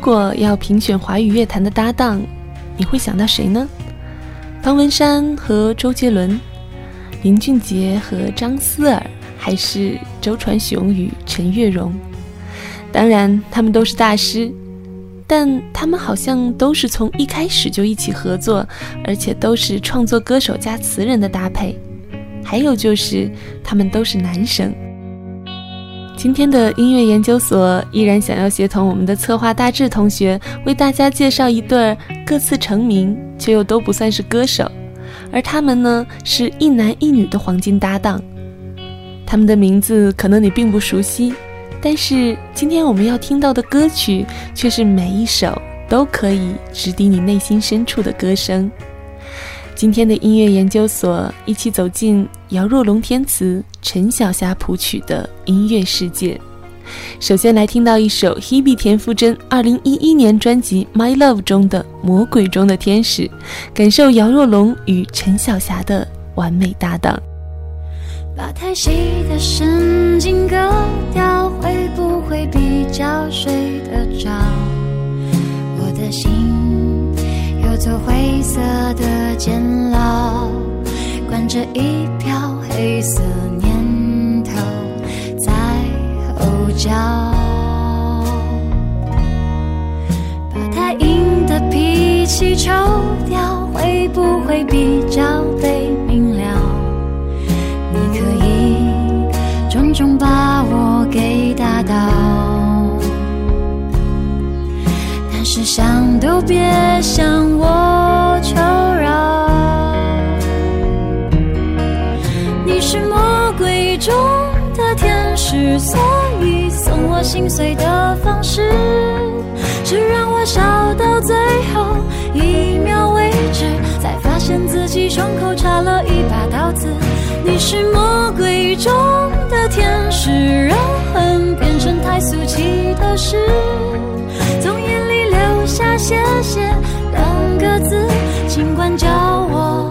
如果要评选华语乐坛的搭档，你会想到谁呢？方文山和周杰伦，林俊杰和张思尔，还是周传雄与陈月荣？当然，他们都是大师，但他们好像都是从一开始就一起合作，而且都是创作歌手加词人的搭配。还有就是，他们都是男生。今天的音乐研究所依然想要协同我们的策划大志同学，为大家介绍一对各自成名却又都不算是歌手，而他们呢是一男一女的黄金搭档。他们的名字可能你并不熟悉，但是今天我们要听到的歌曲却是每一首都可以直抵你内心深处的歌声。今天的音乐研究所，一起走进姚若龙填词、陈小霞谱曲的音乐世界。首先来听到一首 Hebe 田馥甄2011年专辑《My Love》中的《魔鬼中的天使》，感受姚若龙与陈小霞的完美搭档。把太细的神经割掉，会不会比较睡得着？我的心。有座灰色的监牢，关着一票黑色吼叫。把太硬的脾气抽掉，会不会比较被明了？你可以重重把我给打倒。但是想都别向我求饶，你是魔鬼中的天之，所以送我心碎的方式是让我笑到最后一秒为止，才发现自己胸口插了一把刀子。你是魔鬼中的天使，让恨变成太俗气的事。从眼里流下谢谢两个字，尽管叫我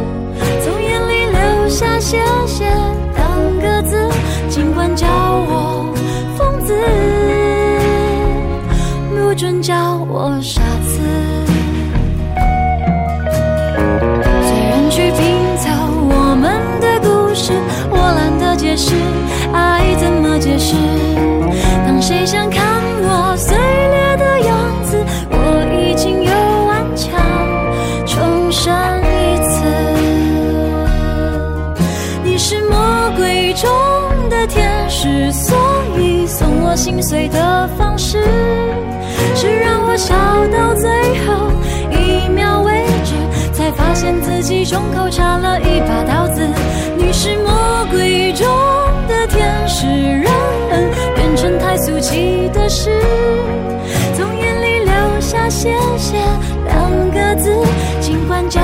下谢谢当个字尽管叫我疯子不准叫我傻子。随人去拼凑我们的故事我懒得解释爱怎么解释？当谁想看我心碎的方式是让我笑到最后一秒为止，才发现自己胸口插了一把刀子。你是魔鬼中的天使，让恨变成太俗气的事，从眼里流下谢谢两个字，尽管叫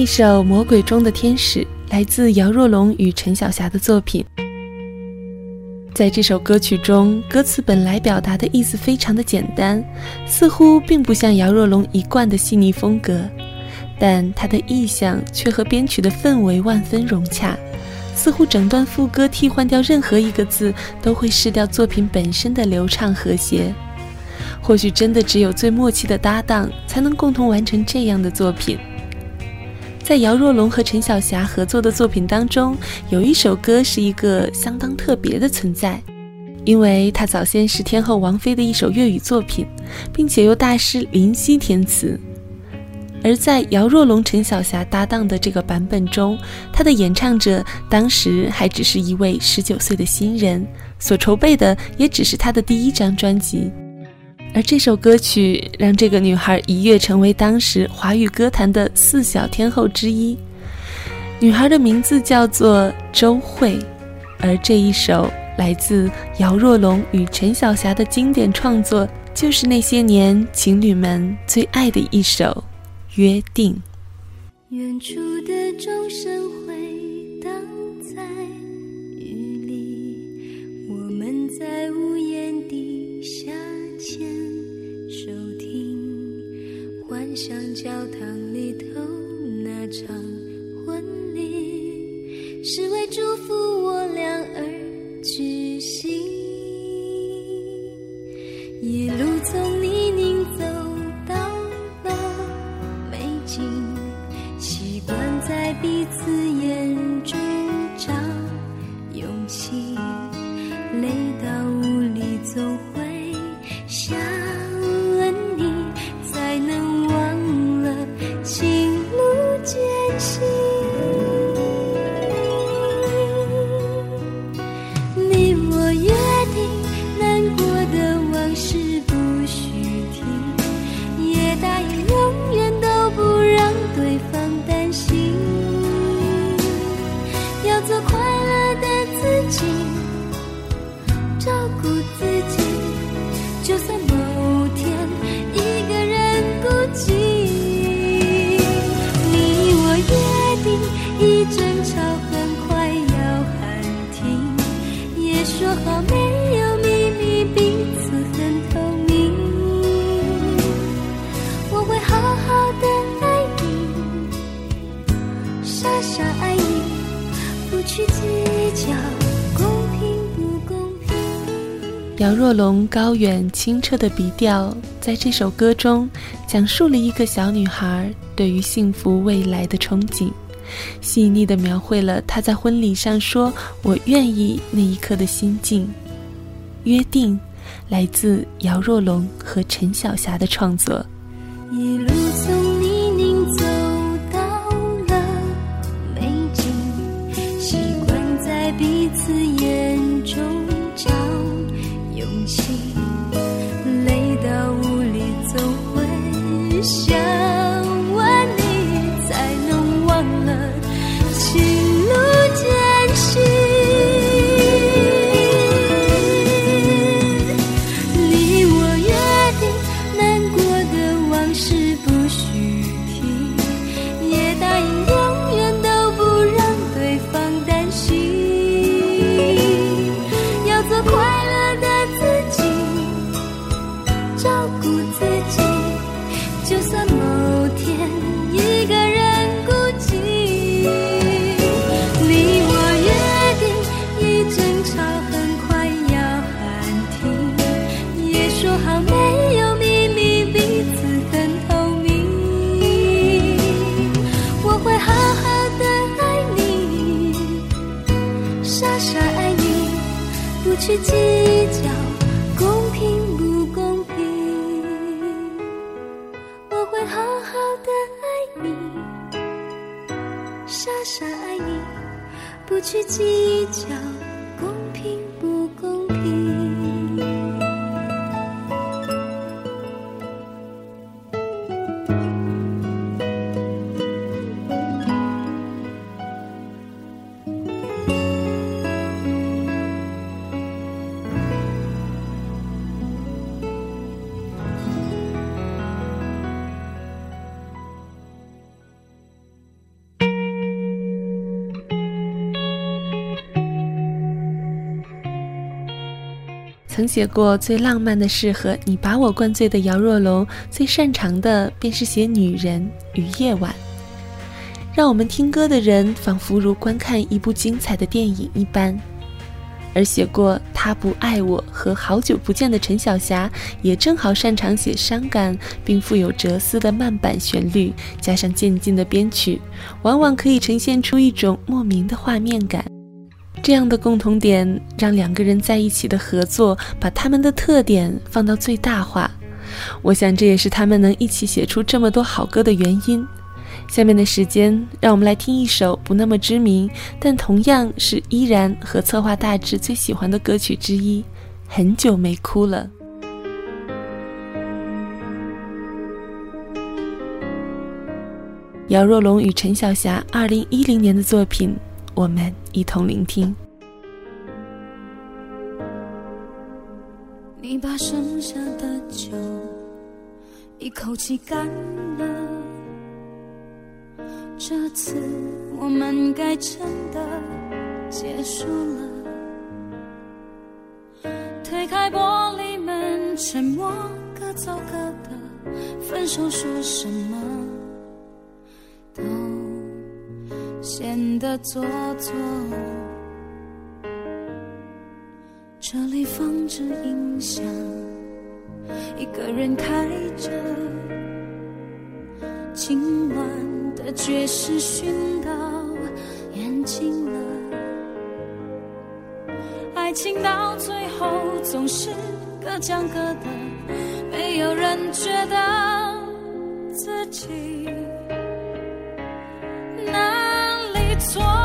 一首《魔鬼中的天使》来自姚若龙与陈小霞的作品。在这首歌曲中，歌词本来表达的意思非常的简单，似乎并不像姚若龙一贯的细腻风格。但他的意象却和编曲的氛围万分融洽，似乎整段副歌替换掉任何一个字，都会失掉作品本身的流畅和谐。或许真的只有最默契的搭档，才能共同完成这样的作品。在姚若龙和陈晓霞合作的作品当中，有一首歌是一个相当特别的存在，因为它早先是天后王菲的一首粤语作品，并且由大师林夕填词。而在姚若龙、陈晓霞搭档的这个版本中，他的演唱者当时还只是一位十九岁的新人，所筹备的也只是他的第一张专辑。而这首歌曲让这个女孩一跃成为当时华语歌坛的四小天后之一。女孩的名字叫做周慧，而这一首来自姚若龙与陈晓霞的经典创作，就是那些年情侣们最爱的一首《约定》。远处的钟声像教堂里头那场婚礼，是为祝福我俩而举行。说好没有秘密，彼此很透明。我会好好的爱你，傻傻爱你，不去计较公平不公平。姚若龙高远清澈的笔调在这首歌中讲述了一个小女孩对于幸福未来的憧憬。细腻地描绘了他在婚礼上说“我愿意”那一刻的心境。约定，来自姚若龙和陈晓霞的创作。一路走曾写过最浪漫的事和你把我灌醉的姚若龙，最擅长的便是写女人与夜晚。让我们听歌的人仿佛如观看一部精彩的电影一般。而写过《他不爱我》和《好久不见》的陈晓霞，也正好擅长写伤感并富有哲思的慢板旋律，加上渐进的编曲，往往可以呈现出一种莫名的画面感。这样的共同点，让两个人在一起的合作，把他们的特点放到最大化。我想，这也是他们能一起写出这么多好歌的原因。下面的时间，让我们来听一首不那么知名，但同样是依然和策划大致最喜欢的歌曲之一。很久没哭了。姚若龙与陈晓霞二零一零年的作品，我们一同聆听。你把剩下的酒一口气干了，这次我们该真的结束了。推开玻璃门，沉默，各走各的，分手说什么都显得做作。这里放着音响，一个人开着，今晚的爵士熏到眼睛了。爱情到最后总是各讲各的，没有人觉得自己错。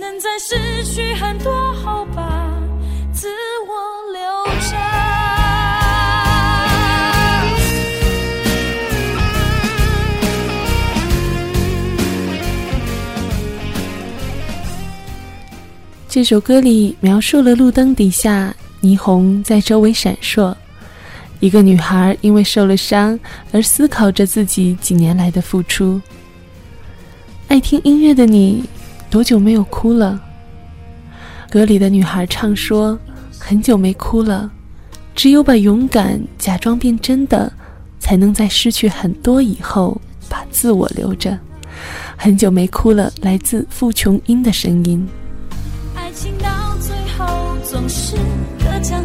里错。这首歌里描述了路灯底下霓虹在周围闪烁，一个女孩因为受了伤而思考着自己几年来的付出。爱听音乐的你，多久没有哭了？歌里的女孩唱说：“很久没哭了，只有把勇敢假装变真的，才能在失去很多以后把自我留着。”很久没哭了，来自傅琼英的声音。爱情到最后总是各讲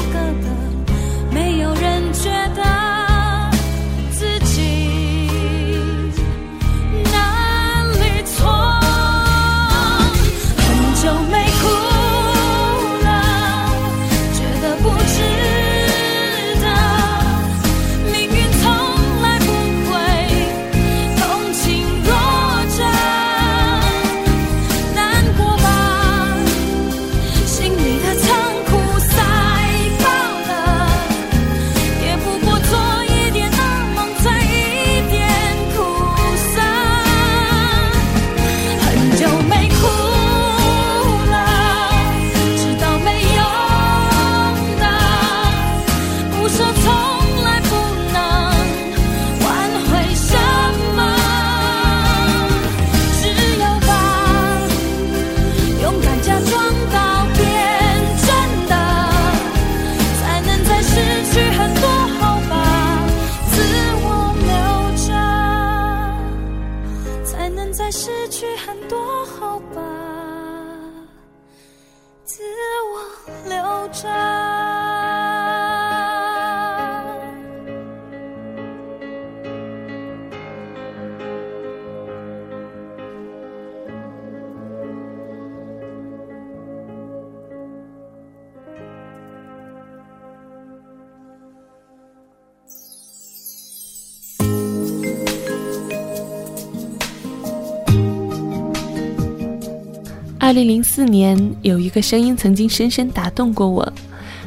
二零零四年，有一个声音曾经深深打动过我。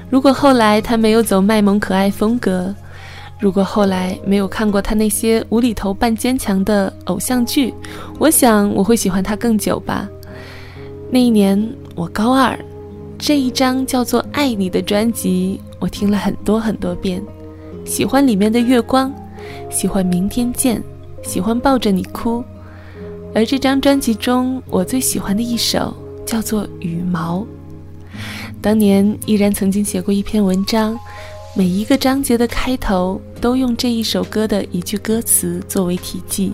如果后来他没有走卖萌可爱风格，如果后来没有看过他那些无厘头扮坚强的偶像剧，我想我会喜欢他更久吧。那一年我高二，这一张叫做《爱你》的专辑，我听了很多很多遍，喜欢里面的月光，喜欢明天见，喜欢抱着你哭。而这张专辑中，我最喜欢的一首叫做《羽毛》。当年依然曾经写过一篇文章。每一个章节的开头都用这一首歌的一句歌词作为题记，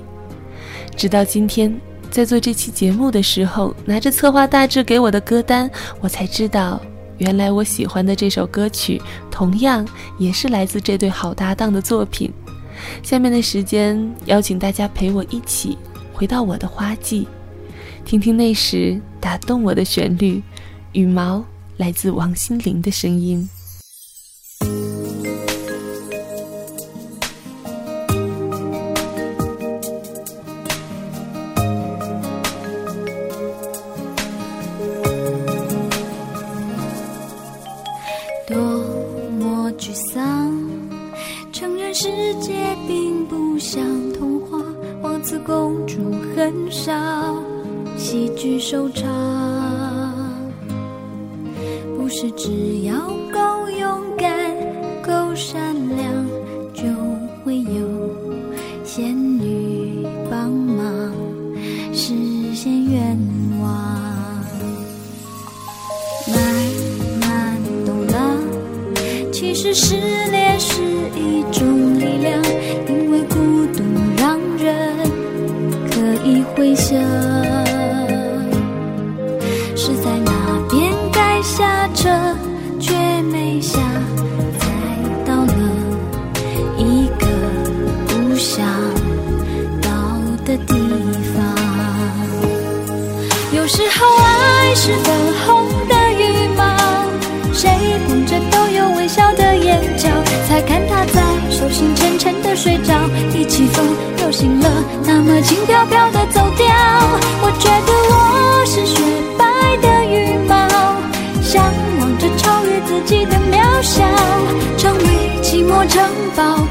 直到今天，在做这期节目的时候，拿着策划大致给我的歌单，我才知道，原来我喜欢的这首歌曲，同样也是来自这对好搭档的作品。下面的时间，邀请大家陪我一起回到我的花季，听听那时打动我的旋律，羽毛来自王心凌的声音。其实失恋是一种力量，因为孤独让人可以回想，是在哪边该下车，却没下，才到了一个不想到的地方，有时候爱是等候。心沉沉的睡着，一起风又醒了，那么轻飘飘的走掉，我觉得我是雪白的羽毛，向往着超越自己的渺小，成为寂寞城堡，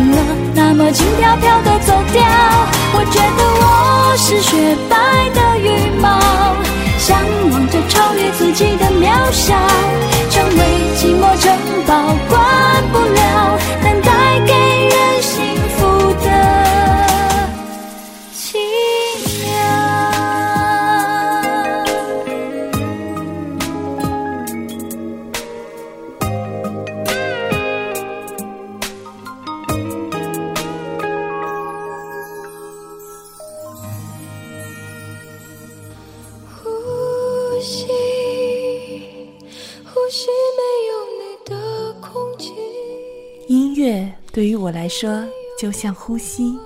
了，那么轻飘飘的走掉。我觉得我是雪白的羽毛，向往着超越自己的渺小，成为寂寞城堡，关不了。对于我来说就像呼吸，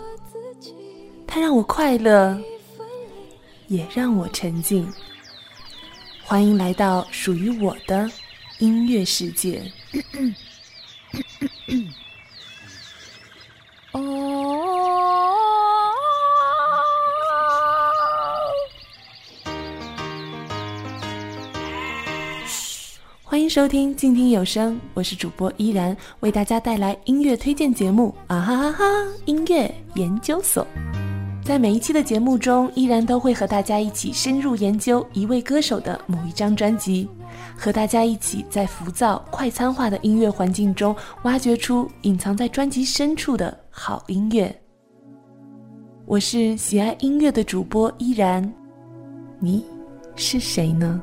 它让我快乐，也让我沉静。欢迎来到属于我的音乐世界。收听静听有声，我是主播依然，为大家带来音乐推荐节目啊哈哈哈！音乐研究所，在每一期的节目中，依然都会和大家一起深入研究一位歌手的某一张专辑，和大家一起在浮躁快餐化的音乐环境中，挖掘出隐藏在专辑深处的好音乐。我是喜爱音乐的主播依然，你是谁呢？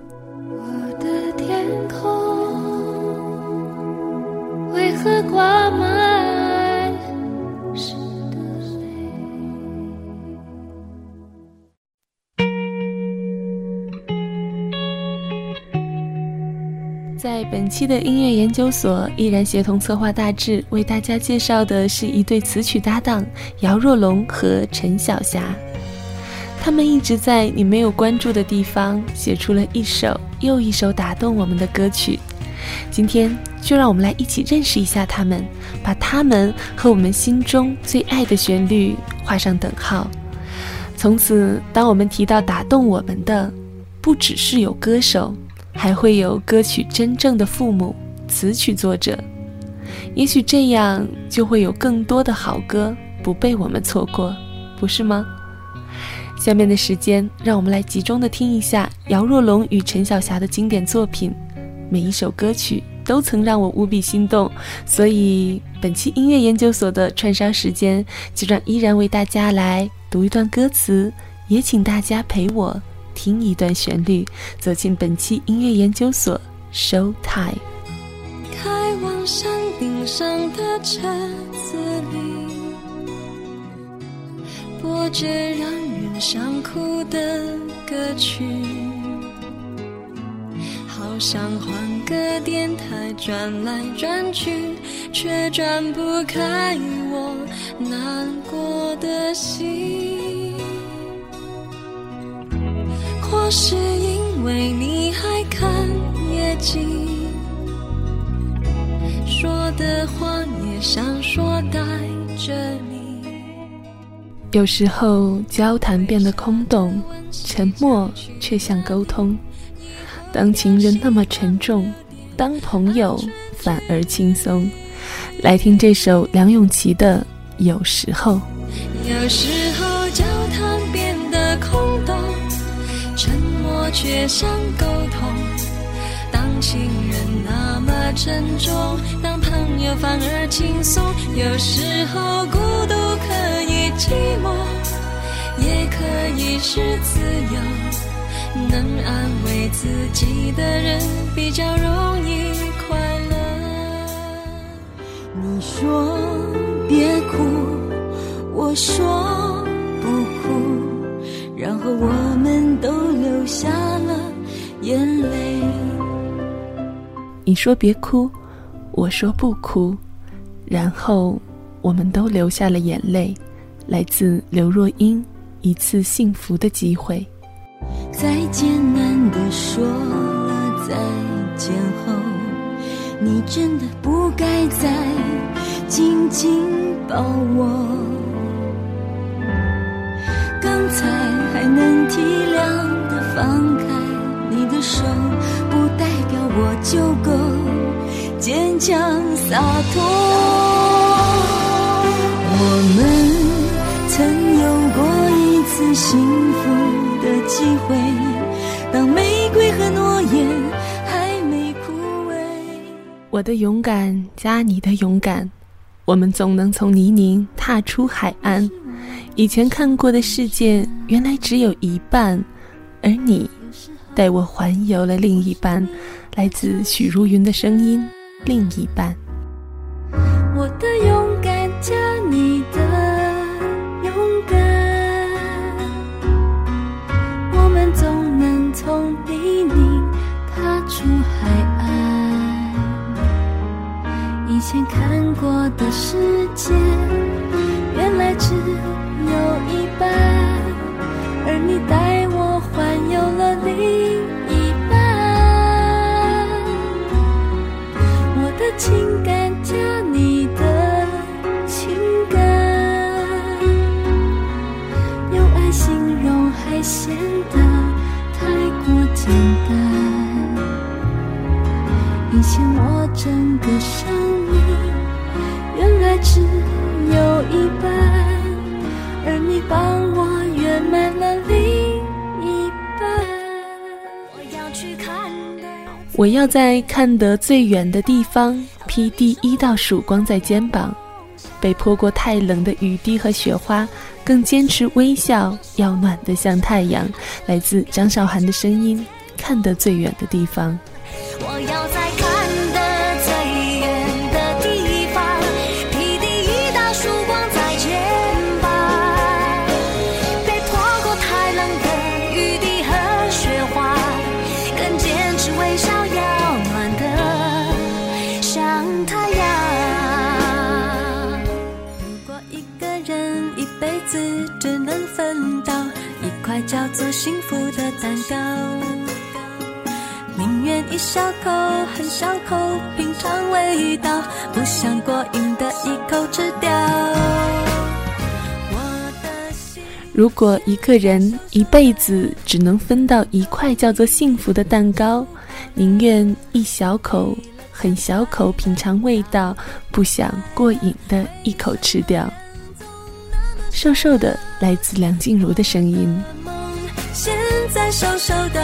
为何挂满湿的泪？在本期的音乐研究所，依然协同策划大致为大家介绍的是一对词曲搭档姚若龙和陈晓霞。他们一直在你没有关注的地方写出了一首又一首打动我们的歌曲。今天就让我们来一起认识一下他们，把他们和我们心中最爱的旋律画上等号。从此，当我们提到打动我们的，不只是有歌手，还会有歌曲真正的父母——词曲作者。也许这样就会有更多的好歌不被我们错过，不是吗？下面的时间，让我们来集中的听一下姚若龙与陈晓霞的经典作品。每一首歌曲都曾让我无比心动，所以本期音乐研究所的串烧时间就让依然为大家来读一段歌词，也请大家陪我听一段旋律，走进本期音乐研究所 show time。开往山顶上的车子里，播着让人想哭的歌曲。想换个电台转来转去，却转不开我难过的心。或是因为你还看夜景，说的话也想说带着你。有时候交谈变得空洞，沉默却像沟通。当情人那么沉重，当朋友反而轻松。来听这首梁咏琪的《有时候》。有时候交谈变得空洞，沉默却像沟通。当情人那么沉重，当朋友反而轻松。有时候孤独可以寂寞，也可以是自由。能安慰自己的人比较容易快乐。你说别哭，我说不哭，然后我们都流下了眼泪。你说别哭，我说不哭，然后我们都流下了眼泪。来自刘若英，《一次幸福的机会》。再艰难的说了再见后，你真的不该再紧紧抱我。刚才还能体谅的放开你的手，不代表我就够坚强洒脱。我们曾有过一次幸福。的机会，当玫瑰和诺言还没枯萎。我的勇敢加你的勇敢，我们总能从泥泞踏出海岸。以前看过的世界，原来只有一半，而你带我环游了另一半。来自许茹芸的声音，另一半。我的勇敢加你我的世界，原来只有一半，而你带我环游了另一半。我的情感加你的情感，用爱形容还显得太过简单，你形我整个生命。只有一半，而你帮我圆满了另一半。我要，在看得最远的地方披第一道曙光在肩膀，被泼过太冷的雨滴和雪花。更坚持微笑，要暖得像太阳。来自张韶涵的声音，看得最远的地方。我要小口很小口品尝味道，不想过瘾的一口吃掉。如果一个人一辈子只能分到一块叫做幸福的蛋糕，宁愿一小口很小口品尝味道，不想过瘾的一口吃掉。瘦瘦的，来自梁静茹的声音。现在瘦瘦的，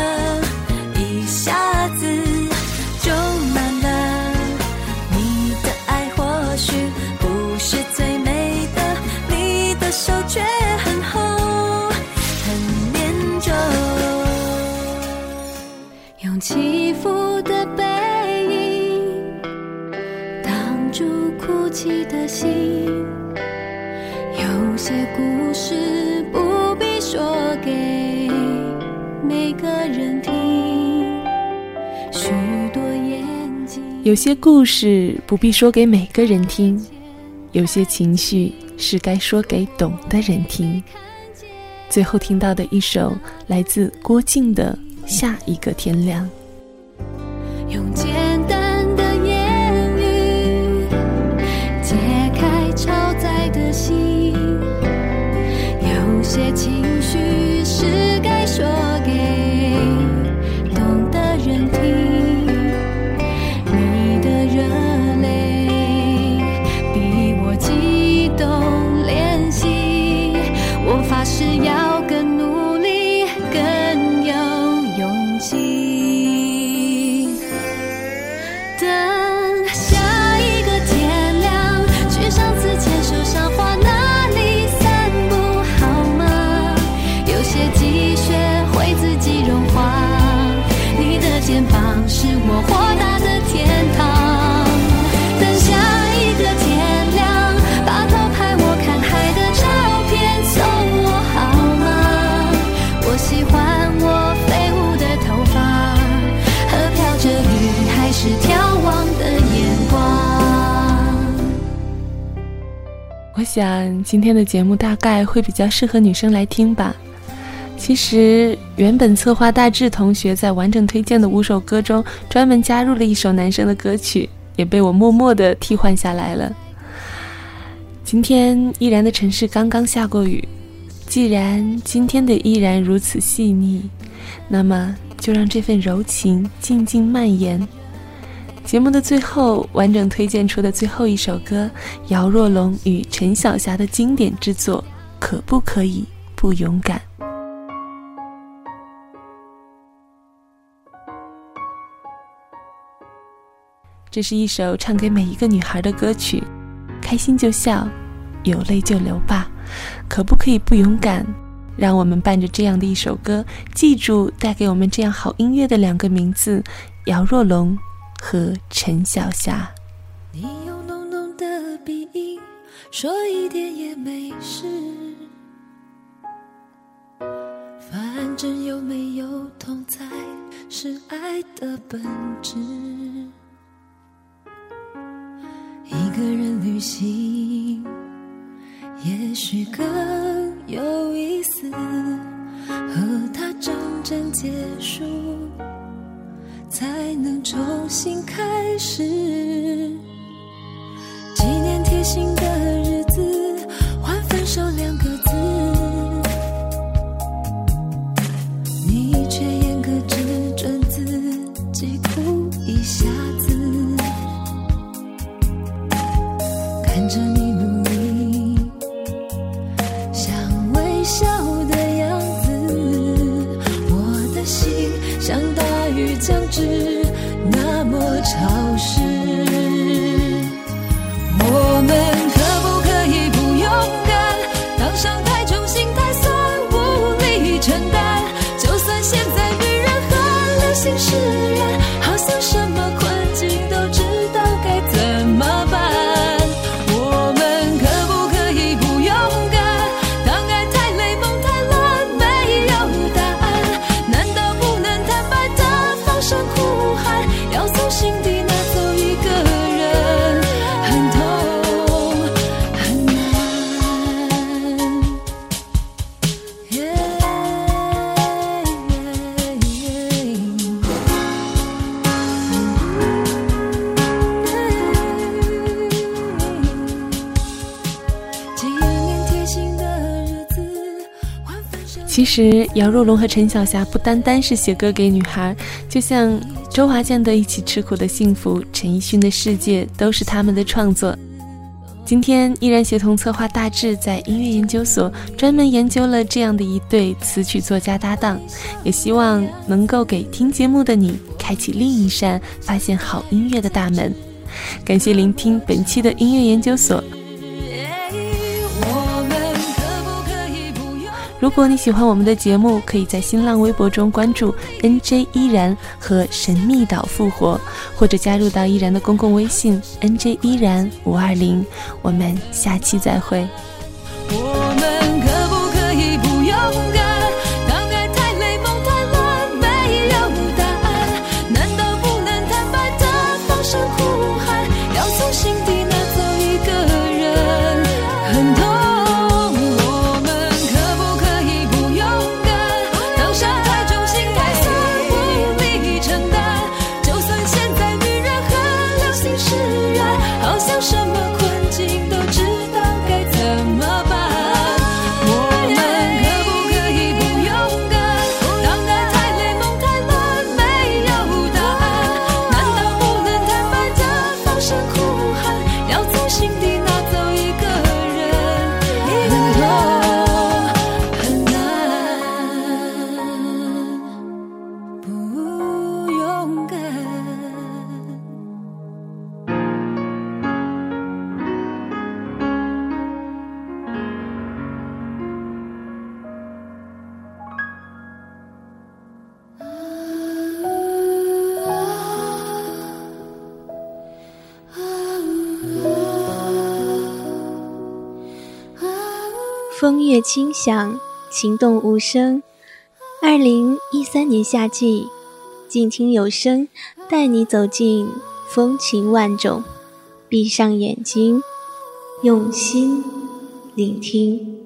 起伏的背影挡住哭泣的心。有些故事不必说给每个人听，许多眼睛。有些故事不必说给每个人听，有些情绪是该说给懂的人听。最后听到的一首来自郭靖的《下一个天亮》。用简单的言语解开超载的心，有些情想今天的节目大概会比较适合女生来听吧。其实原本策划大志同学在完整推荐的五首歌中，专门加入了一首男生的歌曲，也被我默默的替换下来了。今天依然的城市刚刚下过雨，既然今天的依然如此细腻，那么就让这份柔情静静蔓延。节目的最后，完整推荐出的最后一首歌，姚若龙与陈小霞的经典之作《可不可以不勇敢》。这是一首唱给每一个女孩的歌曲，开心就笑，有泪就流吧。可不可以不勇敢？让我们伴着这样的一首歌，记住带给我们这样好音乐的两个名字：姚若龙和陈小霞。你用浓浓的鼻音说一点也没事，反正有没有痛才是爱的本质。一个人旅行，也许更有意思。和他真正结束，才能重新开始。纪念贴心的日其实，姚若龙和陈晓霞不单单是写歌给女孩，就像周华健的《一起吃苦的幸福》，陈奕迅的《世界》，都是他们的创作。今天依然协同策划大志在音乐研究所专门研究了这样的一对词曲作家搭档，也希望能够给听节目的你开启另一扇发现好音乐的大门。感谢聆听本期的音乐研究所。如果你喜欢我们的节目，可以在新浪微博中关注 NJ 依然和神秘岛复活，或者加入到依然的公共微信 NJ 依然五二零。我们下期再会。音乐轻响，情动无声。二零一三年夏季，静听有声，带你走进风情万种。闭上眼睛，用心聆听。